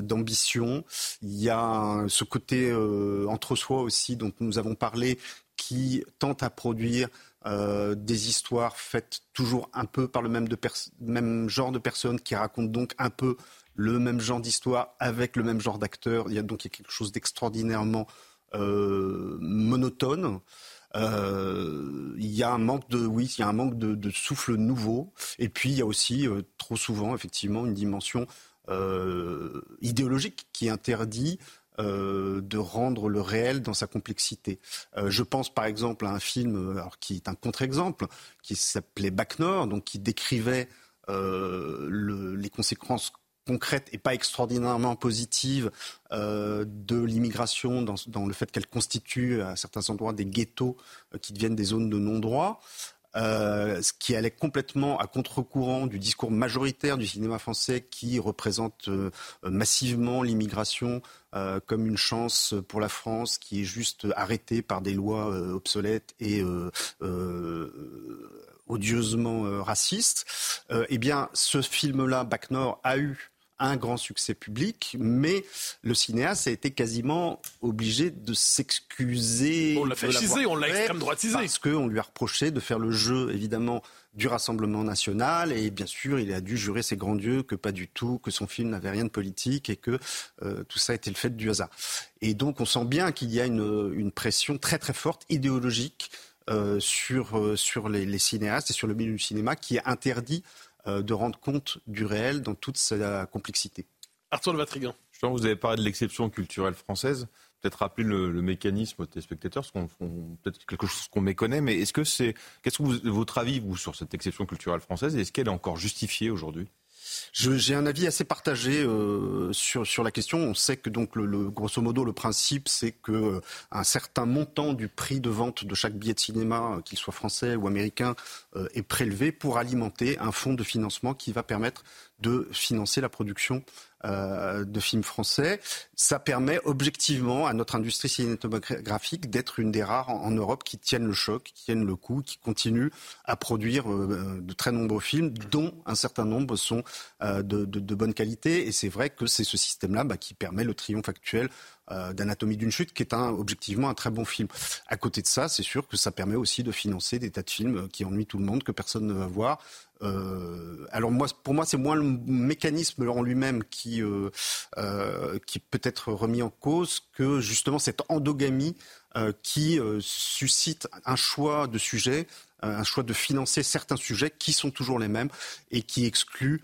d'ambition. Il y a ce côté entre soi aussi dont nous avons parlé, qui tente à produire des histoires faites toujours un peu par le même, de même genre de personnes qui racontent donc un peu le même genre d'histoire avec le même genre d'acteur. Il y a donc quelque chose d'extraordinairement euh, monotone. Euh, il y a un manque de oui, il y a un manque de, souffle nouveau. Et puis il y a aussi euh, trop souvent effectivement une dimension euh, idéologique qui interdit de rendre le réel dans sa complexité. Je pense par exemple à un film alors, qui est un contre-exemple, qui s'appelait Bac Nord, donc qui décrivait le, les conséquences concrète et pas extraordinairement positive euh, de l'immigration dans, le fait qu'elle constitue à certains endroits des ghettos euh, qui deviennent des zones de non-droit. Euh, ce qui allait complètement à contre-courant du discours majoritaire du cinéma français qui représente massivement l'immigration comme une chance pour la France qui est juste arrêtée par des lois obsolètes et odieusement racistes. eh bien, ce film-là, Bac Nord, a eu un grand succès public, mais le cinéaste a été quasiment obligé de s'excuser. On l'a fascisé, on l'a extrême droitisé. Parce qu'on lui a reproché de faire le jeu, évidemment, du Rassemblement national, et bien sûr, il a dû jurer ses grands dieux que pas du tout, que son film n'avait rien de politique et que euh, tout ça était le fait du hasard. Et donc, on sent bien qu'il y a une, une pression très très forte idéologique euh, sur, euh, sur les, les, cinéastes et sur le milieu du cinéma qui interdit euh, de rendre compte du réel dans toute sa complexité. Arthur de Vatrigan. vous avez parlé de l'exception culturelle française. Peut-être rappeler le, le, mécanisme aux téléspectateurs, peut-être quelque chose qu'on méconnaît, mais est-ce que c'est, qu'est-ce que votre avis vous sur cette exception culturelle française et est-ce qu'elle est encore justifiée aujourd'hui? J'ai un avis assez partagé euh, sur, la question. On sait que donc le, grosso modo le principe c'est que un certain montant du prix de vente de chaque billet de cinéma, euh, qu'il soit français ou américain, euh, est prélevé pour alimenter un fonds de financement qui va permettre de financer la production euh, de films français. Ça permet objectivement à notre industrie cinématographique d'être une des rares en, Europe qui tiennent le choc, qui tiennent le coup, qui continuent à produire euh, de très nombreux films, dont un certain nombre sont euh, de, de, de, bonne qualité. Et c'est vrai que c'est ce système-là bah, qui permet le triomphe actuel euh, d'Anatomie d'une chute, qui est un, objectivement un très bon film. À côté de ça, c'est sûr que ça permet aussi de financer des tas de films qui ennuient tout le monde, que personne ne va voir. Euh, alors moi, pour moi, c'est moins le mécanisme en lui-même qui, euh, euh, qui peut être remis en cause que justement cette endogamie euh, qui euh, suscite un choix de sujets, un choix de financer certains sujets qui sont toujours les mêmes et qui exclut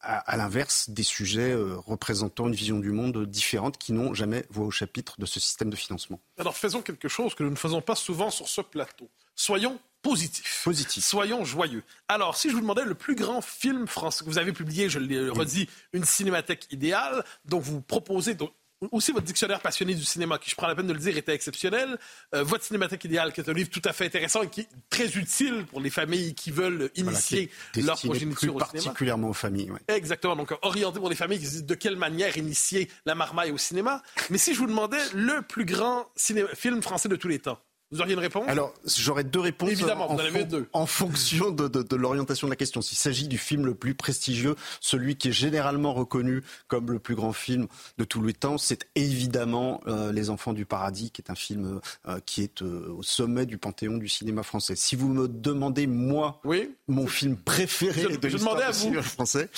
à, à l'inverse des sujets euh, représentant une vision du monde différente qui n'ont jamais voix au chapitre de ce système de financement. Alors faisons quelque chose que nous ne faisons pas souvent sur ce plateau. Soyons positifs. Positif. Soyons joyeux. Alors, si je vous demandais le plus grand film français que vous avez publié, je l'ai redit, une cinémathèque idéale, dont vous proposez, donc, aussi votre dictionnaire passionné du cinéma, qui je prends la peine de le dire, était exceptionnel. Euh, votre Cinémathèque idéale, qui est un livre tout à fait intéressant et qui est très utile pour les familles qui veulent initier leur progéniture au cinéma. Particulièrement aux familles. Exactement. Donc, orienté pour les familles qui se disent de quelle manière initier la marmaille au cinéma. Mais si je vous demandais le plus grand film français de tous les temps, vous auriez une réponse? Alors, j'aurais deux réponses Évidemment, en, vous en avez deux. en fonction de, de, de l'orientation de la question. S'il s'agit du film le plus prestigieux, celui qui est généralement reconnu comme le plus grand film de tous les temps, c'est évidemment euh, Les Enfants du Paradis, qui est un film euh, qui est euh, au sommet du panthéon du cinéma français. Si vous me demandez, moi, oui. mon film préféré je, de l'histoire du cinéma français,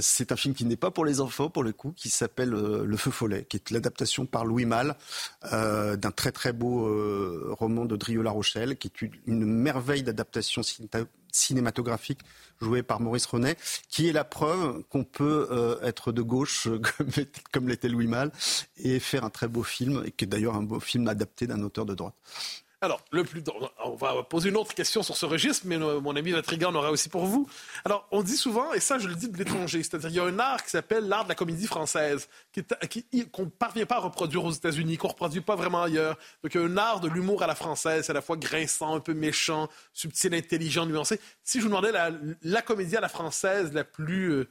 c'est un film qui n'est pas pour les enfants, pour le coup, qui s'appelle Le Feu Follet, qui est l'adaptation par Louis Malle d'un très très beau roman de Drieux-La Rochelle, qui est une merveille d'adaptation cinématographique jouée par Maurice Renet, qui est la preuve qu'on peut euh, être de gauche, comme, comme l'était Louis Malle, et faire un très beau film, et qui est d'ailleurs un beau film adapté d'un auteur de droite. Alors, le plus, on va poser une autre question sur ce registre, mais euh, mon ami Vatrigan en aura aussi pour vous. Alors, on dit souvent, et ça je le dis de l'étranger, c'est-à-dire il y a un art qui s'appelle l'art de la comédie française, qu'on ne parvient pas à reproduire aux États-Unis, qu'on ne reproduit pas vraiment ailleurs. Donc, il y a un art de l'humour à la française, à la fois grinçant, un peu méchant, subtil, intelligent, nuancé. Si je vous demandais la, comédie à la française la plus... Euh,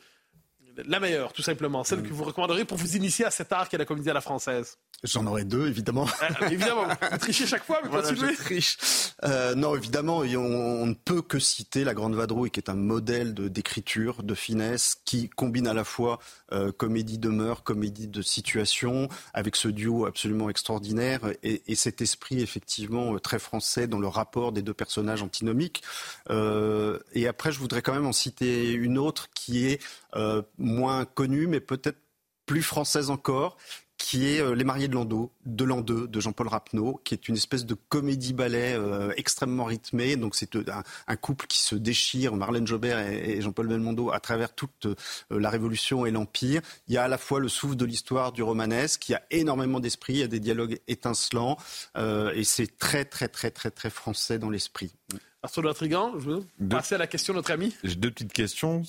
la meilleure, tout simplement, celle mm. que vous recommanderiez pour vous initier à cet art qu'est la comédie à la française? J'en aurais deux, évidemment. Ah, évidemment, vous trichez chaque fois, mais voilà, continuez. Je triche. Euh, non, évidemment, on, ne peut que citer La Grande Vadrouille, qui est un modèle d'écriture, de, finesse, qui combine à la fois euh, comédie de mœurs, comédie de situation, avec ce duo absolument extraordinaire, et, et cet esprit effectivement très français dans le rapport des deux personnages antinomiques. Euh, et après, je voudrais quand même en citer une autre qui est euh, moins connue, mais peut-être plus française encore, qui est euh, Les Mariés de Landau, de Landeux, de Jean-Paul Rapneau, qui est une espèce de comédie-ballet euh, extrêmement rythmée. Donc c'est euh, un, couple qui se déchire, Marlène Jobert et, Jean-Paul Belmondo, à travers toute la Révolution et l'Empire. Il y a à la fois le souffle de l'histoire du romanesque, il y a énormément d'esprit, il y a des dialogues étincelants, et c'est très très très très très français dans l'esprit. Arthur Trigan, je veux passer à la question de notre ami. J'ai deux petites questions.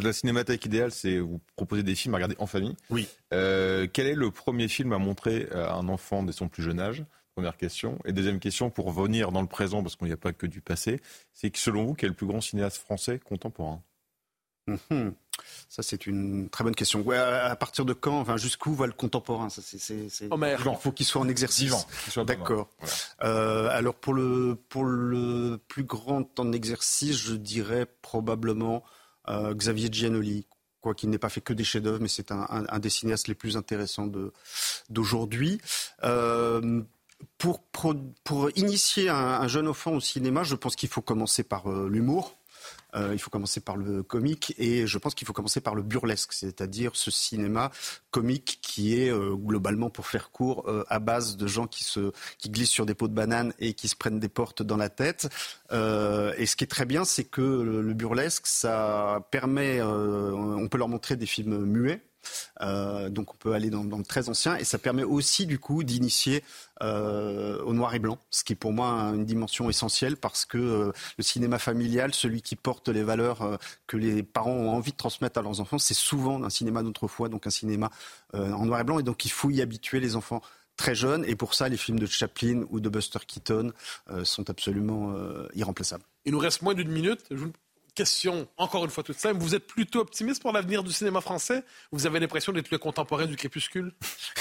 La cinémathèque idéale, c'est vous proposer des films à regarder en famille. Oui. Euh, quel est le premier film à montrer à un enfant dès son plus jeune âge? Première question. Et deuxième question, pour venir dans le présent, parce qu'il n'y a pas que du passé, c'est que selon vous, quel est le plus grand cinéaste français contemporain? Mhm. Ça, c'est une très bonne question. à partir de quand, enfin, jusqu'où va le contemporain? Ça, c'est, Il faut qu'il soit en exercice. D'accord. Euh, alors, pour le, pour le plus grand en exercice, je dirais probablement euh, Xavier Giannoli, quoi qu'il n'ait pas fait que des chefs-d'œuvre, mais c'est un, des cinéastes les plus intéressants d'aujourd'hui. Euh, pour, pour, initier un, un, jeune enfant au cinéma, je pense qu'il faut commencer par l'humour. Euh, il faut commencer par le comique et je pense qu'il faut commencer par le burlesque, c'est-à-dire ce cinéma comique qui est euh, globalement, pour faire court, euh, à base de gens qui se qui glissent sur des pots de banane et qui se prennent des portes dans la tête. et ce qui est très bien, c'est que le burlesque, ça permet, on peut leur montrer des films muets euh, donc on peut aller dans, le très ancien. Et ça permet aussi du coup d'initier euh, au noir et blanc, ce qui est pour moi une dimension essentielle parce que euh, le cinéma familial, celui qui porte les valeurs que les parents ont envie de transmettre à leurs enfants, c'est souvent un cinéma d'autrefois, donc un cinéma en noir et blanc. Et donc il faut y habituer les enfants très jeunes. Et pour ça les films de Chaplin ou de Buster Keaton sont absolument irremplaçables. Il nous reste moins d'une minute question, encore une fois toute simple, vous êtes plutôt optimiste pour l'avenir du cinéma français? Vous avez l'impression d'être le contemporain du crépuscule?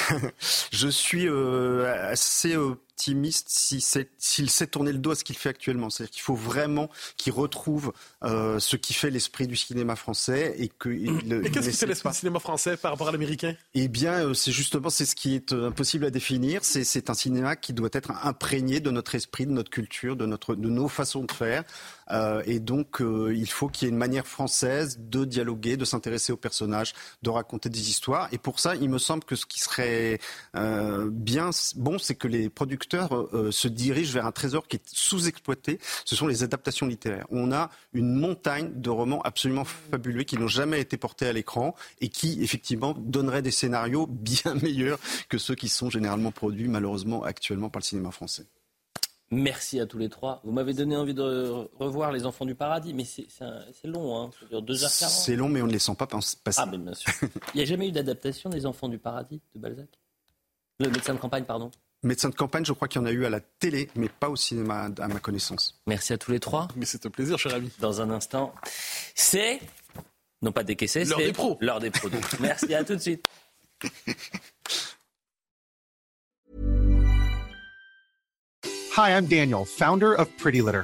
Je suis euh, assez optimiste s'il sait tourner le dos à ce qu'il fait actuellement. C'est-à-dire qu'il faut vraiment qu'il retrouve euh, ce qui fait l'esprit du cinéma français et que. Et qu'est-ce qui fait l'esprit du cinéma français par rapport à l'américain? Eh bien, euh, c'est justement c'est ce qui est euh, impossible à définir. C'est un cinéma qui doit être imprégné de notre esprit, de notre culture, de notre de nos façons de faire. et donc, il faut qu'il y ait une manière française de dialoguer, de s'intéresser aux personnages, de raconter des histoires. Et pour ça, il me semble que ce qui serait bien bon, c'est que les producteurs euh, se dirige vers un trésor qui est sous-exploité, ce sont les adaptations littéraires. On a une montagne de romans absolument fabuleux qui n'ont jamais été portés à l'écran et qui, effectivement, donneraient des scénarios bien meilleurs que ceux qui sont généralement produits, malheureusement, actuellement par le cinéma français. Merci à tous les trois. Vous m'avez donné envie de revoir Les Enfants du Paradis, mais c'est long, hein. ça dure 2h40. C'est long, mais on ne les sent pas passer. Ah, mais bien sûr. Il n'y a jamais eu d'adaptation des Enfants du Paradis de Balzac? Le médecin de campagne, pardon. Médecin de campagne, je crois qu'il y en a eu à la télé, mais pas au cinéma, à ma connaissance. Merci à tous les trois. Mais c'est un plaisir, cher ami. Dans un instant, c'est, non pas décaissé, c'est l'heure des pros. L'heure des pros. Merci, à tout de suite. Hi, I'm Daniel, founder of Pretty Litter.